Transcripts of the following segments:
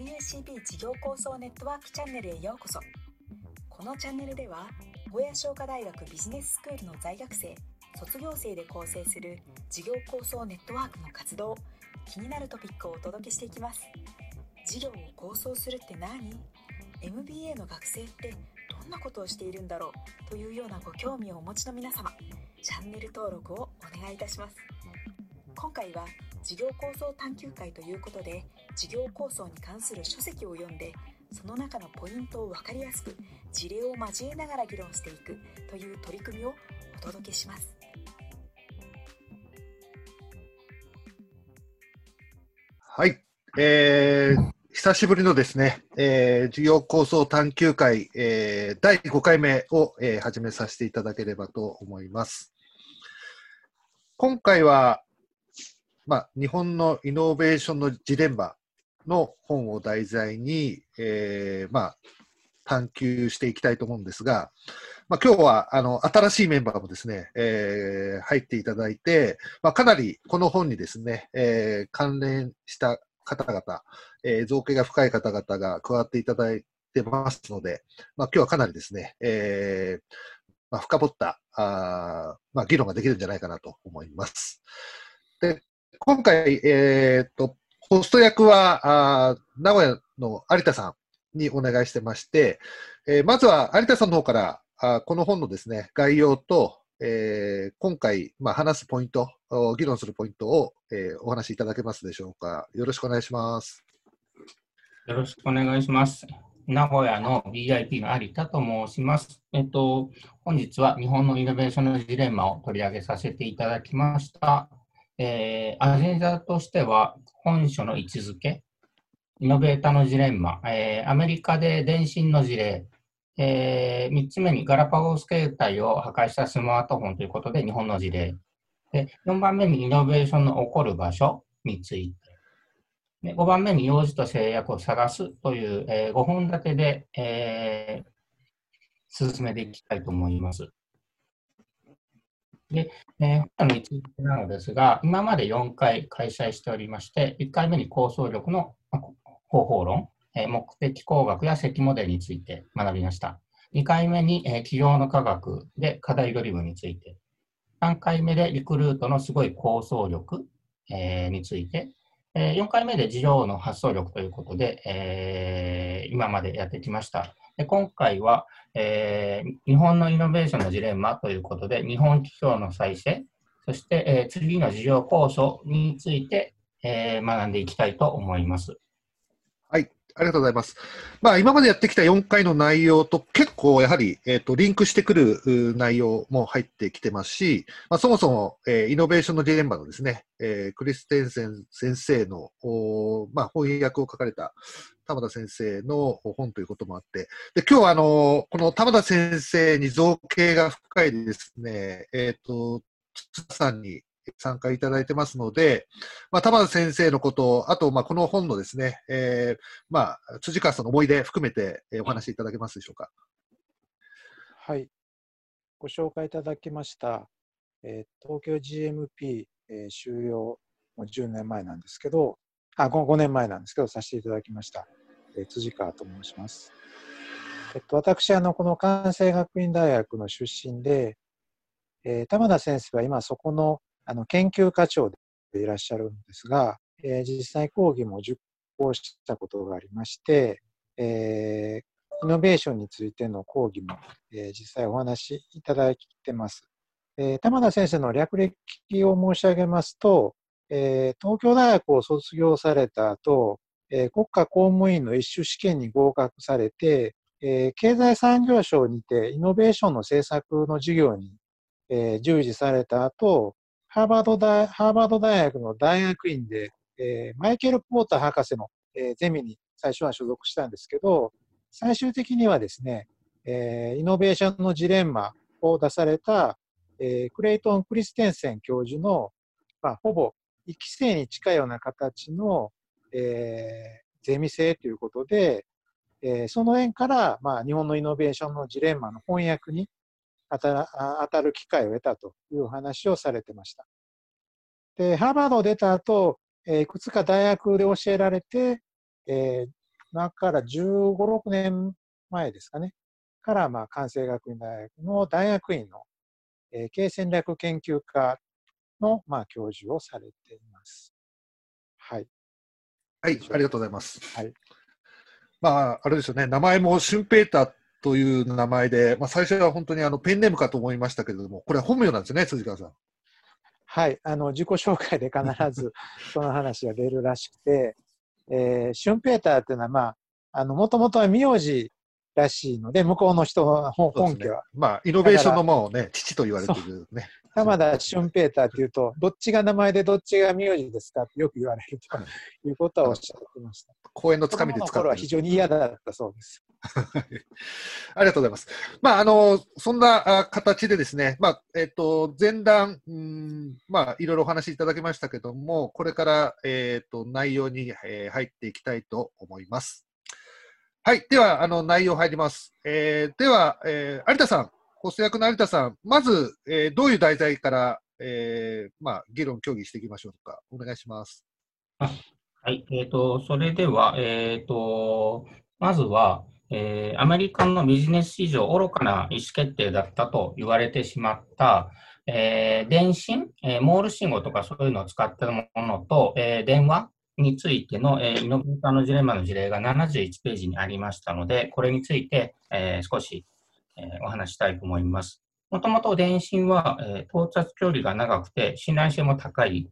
WCB 事業構想ネットワークチャンネルへようこそ。このチャンネルでは小屋商科大学ビジネススクールの在学生卒業生で構成する事業構想ネットワークの活動気になるトピックをお届けしていきます。事業を構想するって何？MBA の学生ってどんなことをしているんだろう？というようなご興味をお持ちの皆様チャンネル登録をお願いいたします。今回は事業構想探究会ということで事業構想に関する書籍を読んでその中のポイントを分かりやすく事例を交えながら議論していくという取り組みをお届けしますはい、えー、久しぶりのですね、えー、事業構想探究会、えー、第5回目を、えー、始めさせていただければと思います。今回は、まあ、日本のイノベーションのジレンマの本を題材に、えー、まあ、探求していきたいと思うんですが、まあ、今日はあの新しいメンバーもですね、えー、入っていただいて、まあ、かなりこの本にですね、えー、関連した方々、えー、造形が深い方々が加わっていただいてますので、まあ、今日はかなりですね、えーまあ、深掘ったあ、まあ、議論ができるんじゃないかなと思います。で今回、えー、と、ホスト役は、あ名古屋の有田さんにお願いしてまして、えー、まずは有田さんの方から、あこの本のですね、概要と、えー、今回、まあ、話すポイント、議論するポイントを、えー、お話しいただけますでしょうか。よろしくお願いします。よろしくお願いします。名古屋の BIP の有田と申します。えっと、本日は日本のイノベーションのジレンマを取り上げさせていただきました。えー、アジェンダとしては、本書の位置づけ、イノベータのジレンマ、えー、アメリカで電信の事例、えー、3つ目にガラパゴス形態を破壊したスマートフォンということで日本の事例、で4番目にイノベーションの起こる場所について、で5番目に用事と制約を探すという、えー、5本立てで、えー、進めていきたいと思います。で、えー、本の位置なのですが、今まで4回開催しておりまして、1回目に構想力の方法論、えー、目的工学や積モデルについて学びました。2回目に、えー、企業の科学で課題ドリブンについて。3回目でリクルートのすごい構想力、えー、について。えー、4回目で事業の発想力ということで、えー、今までやってきました。で今回は、えー、日本のイノベーションのジレンマということで、日本企業の再生、そして、えー、次の事業構想について、えー、学んでいきたいと思います。ありがとうございます。まあ、今までやってきた4回の内容と結構やはり、えっ、ー、と、リンクしてくる内容も入ってきてますし、まあ、そもそも、えー、イノベーションのジレンマのですね、えー、クリステンセン先生の、おまあ、翻訳を書かれた玉田先生の本ということもあって、で、今日はあの、この玉田先生に造形が深いですね、えっ、ー、と、津さんに参加いただいてますので、まあ、玉田先生のこと、あと、まあ、この本のですね、えー、まあ、辻川さんの思い出含めて、え、お話しいただけますでしょうか？はい。ご紹介いただきました、えー、東京 GMP、えー、終了、もう10年前なんですけど、あ5、5年前なんですけど、させていただきました、えー、辻川と申します。えっと、私、あの、この関西学院大学の出身で、えー、玉田先生は今そこのあの研究課長でいらっしゃるんですが、えー、実際講義も受講したことがありまして、えー、イノベーションについての講義も、えー、実際お話しいただいてます。えー、玉田先生の略歴を申し上げますと、えー、東京大学を卒業された後、えー、国家公務員の一種試験に合格されて、えー、経済産業省にてイノベーションの政策の授業に、えー、従事された後、ハーバード大ハーバード大学の大学院で、えー、マイケル・ポーター博士の、えー、ゼミに最初は所属したんですけど、最終的にはですね、えー、イノベーションのジレンマを出された、えー、クレイトン・クリステンセン教授の、まあ、ほぼ1期生に近いような形の、えー、ゼミ生ということで、えー、その縁から、まあ、日本のイノベーションのジレンマの翻訳に当たる機会を得たという話をされてました。で、ハーバードを出た後、えー、いくつか大学で教えられて、えー、今から15、6年前ですかね、から、まあ、関西学院大学の大学院の、えー経営戦略研究科の、まあ、教授をされています。はい。はい、ありがとうございます。はい。まあ、あれですよね、名前もシュンペーターという名前で、まあ、最初は本当にあのペンネームかと思いましたけれども、これは本名なんですよね、辻川さん。はい。あの、自己紹介で必ず その話が出るらしくて、えーシュンペーターっていうのは、まあ、あの、もともとは名字らしいので、向こうの人の本本家は、まあ、イノベーションのもうね、父と言われているね。玉田シュンペーターっていうと、どっちが名前でどっちが名字ですかってよく言われるということはおっしゃってました。公演のつかみで使ってる頃は非常に嫌だったそうです。ありがとうございます。まあ、あの、そんな形でですね、まあ、えっ、と、前段、うん、まあ、いろいろお話しいただきましたけども、これから、えっ、と、内容に、えー入っていきたいと思います。はい。では、あの、内容入ります。えーでは、えー有田さん、ホスト役の有田さん、まず、えーどういう題材から、えーまあ、議論、協議していきましょうか。お願いします。はい、えーと、それでは、えーと、まずは、えーアメリカのビジネス市場、愚かな意思決定だったと言われてしまった、えー電信、えーモール信号とかそういうのを使ったものと、え電話についての、えイノベーターのジレンマの事例が71ページにありましたので、これについて、え少し、えお話したいと思います。もともと電信は、え到達距離が長くて信頼性も高い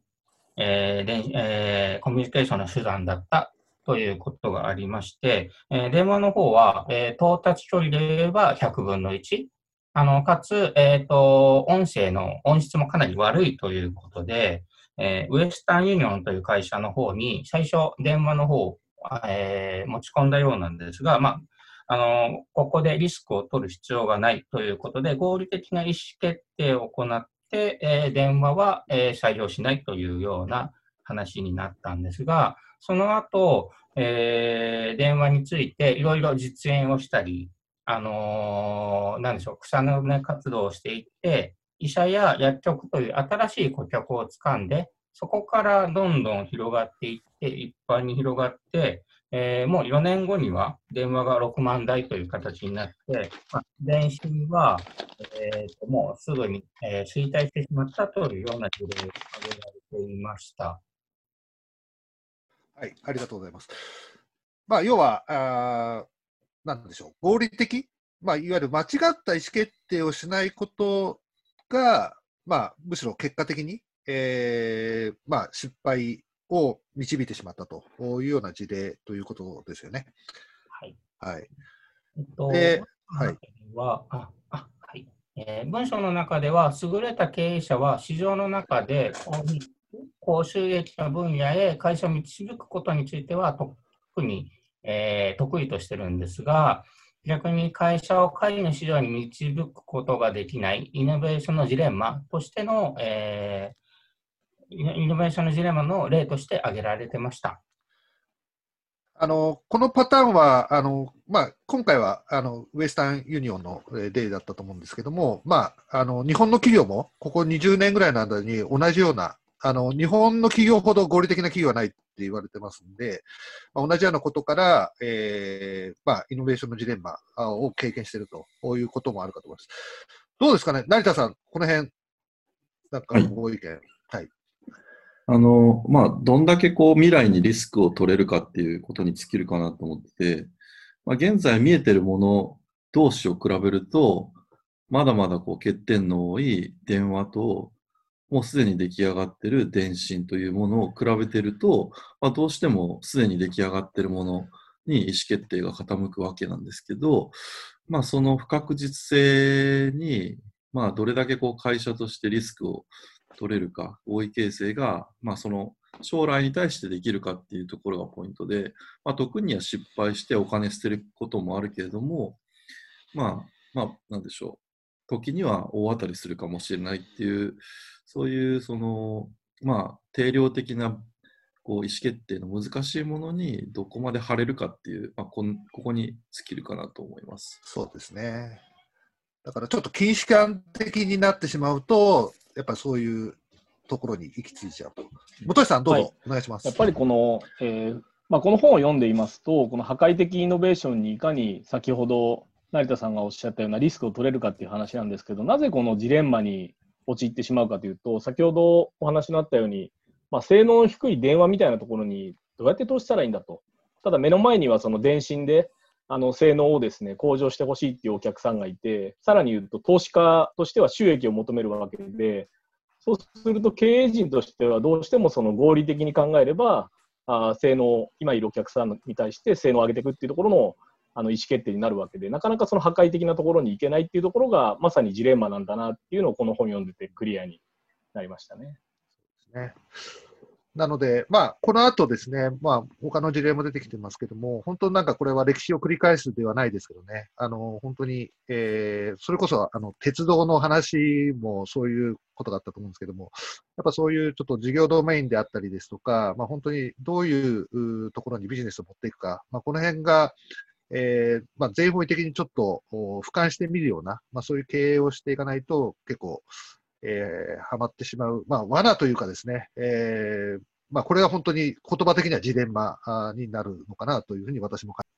えーでえコミュニケーションの手段だったということがありまして、えー電話の方は、えー到達距離で言えば100分の1。あの、かつ、えっ、と、音声の音質もかなり悪いということで、えーウエスタンユニオンという会社の方に最初電話の方を、えー持ち込んだようなんですが、まあ、あの、ここでリスクを取る必要がないということで、合理的な意思決定を行って、えー電話は、えー採用しないというような話になったんですが、その後、えー電話についていろいろ実演をしたり、あのーなんでしょう、草の根活動をしていって、医者や薬局という新しい顧客をつかんで、そこからどんどん広がっていって、一般に広がって、えーもう4年後には電話が6万台という形になって、まあ、電信は、えーともうすぐに、えー衰退してしまったというような事例が挙げられていました。はい、ありがとうございます。まあ、要は、あーなんでしょう、合理的、まあ、いわゆる間違った意思決定をしないことが、まあ、むしろ結果的に、えーまあ、失敗を導いてしまったというような事例ということですよね。はい。はい。えっと、ではいあ、あ、はい。えー文章の中では、優れた経営者は市場の中で高高収益の分野へ会社を導くことについては特に、えー得意としてるんですが、逆に会社を会の市場に導くことができないイノベーションのジレンマとしての、えーイノベーションのジレンマの例として挙げられてました。あのこのパターンは、あのまあ、今回はあのウエスタンユニオンの例だったと思うんですけども、まあ、あの日本の企業もここ20年ぐらいの間に同じような、あの日本の企業ほど合理的な企業はないって言われてますんで、まあ、同じようなことから、えーまあ、イノベーションのジレンマあを経験しているとこういうこともあるかと思います。どうですかね、成田さん、この辺なんかご意見？はいあの、まあ、どんだけこう未来にリスクを取れるかっていうことに尽きるかなと思ってて、まあ、現在見えてるもの同士を比べると、まだまだこう欠点の多い電話と、もうすでに出来上がってる電信というものを比べてると、まあ、どうしてもすでに出来上がってるものに意思決定が傾くわけなんですけど、まあ、その不確実性に、まあ、どれだけこう会社としてリスクを取れるか、合意形成が、まあ、その将来に対してできるかっていうところがポイントで、まあ、特には失敗してお金捨てることもあるけれども、まあ、まあ、なんでしょう。時には大当たりするかもしれないっていう、そういう、その、まあ、定量的なこう意思決定の難しいものにどこまで貼れるかっていう、まあ、こんここに尽きるかなと思います。そうですね。だからちょっと近視感的になってしまうと、やっぱりそういうところに行き着いちゃうと。本橋さん、どうぞ、はいお願いします。やっぱりこの、えーまあ、この本を読んでいますと、この破壊的イノベーションにいかに先ほど成田さんがおっしゃったようなリスクを取れるかっていう話なんですけど、なぜこのジレンマに陥ってしまうかというと、先ほどお話のあったように、まあ、性能の低い電話みたいなところにどうやって投資したらいいんだと。ただ目の前にはその電信であの性能をですね向上してほしいっていうお客さんがいて、さらに言うと投資家としては収益を求めるわけで、そうすると経営陣としてはどうしてもその合理的に考えれば、あ性能、今いるお客さんに対して性能を上げていくっていうところのあの意思決定になるわけで、なかなかその破壊的なところに行けないっていうところが、まさにジレンマなんだなっていうのを、この本読んでてクリアになりましたね。ねなので、まあ、この後ですね、まあ、他の事例も出てきてますけども、本当なんかこれは歴史を繰り返すではないですけどね、あの、本当に、えー、それこそ、あの、鉄道の話もそういうことがあったと思うんですけども、やっぱそういうちょっと事業ドメインであったりですとか、まあ、本当にどういうところにビジネスを持っていくか、まあ、この辺が、えー、まあ、全方位的にちょっと俯瞰してみるような、まあ、そういう経営をしていかないと結構、えー、はまってしまう、まあ、罠というかですね、えー、まあ、これは本当に言葉的にはジレンマになるのかなというふうに私も感じ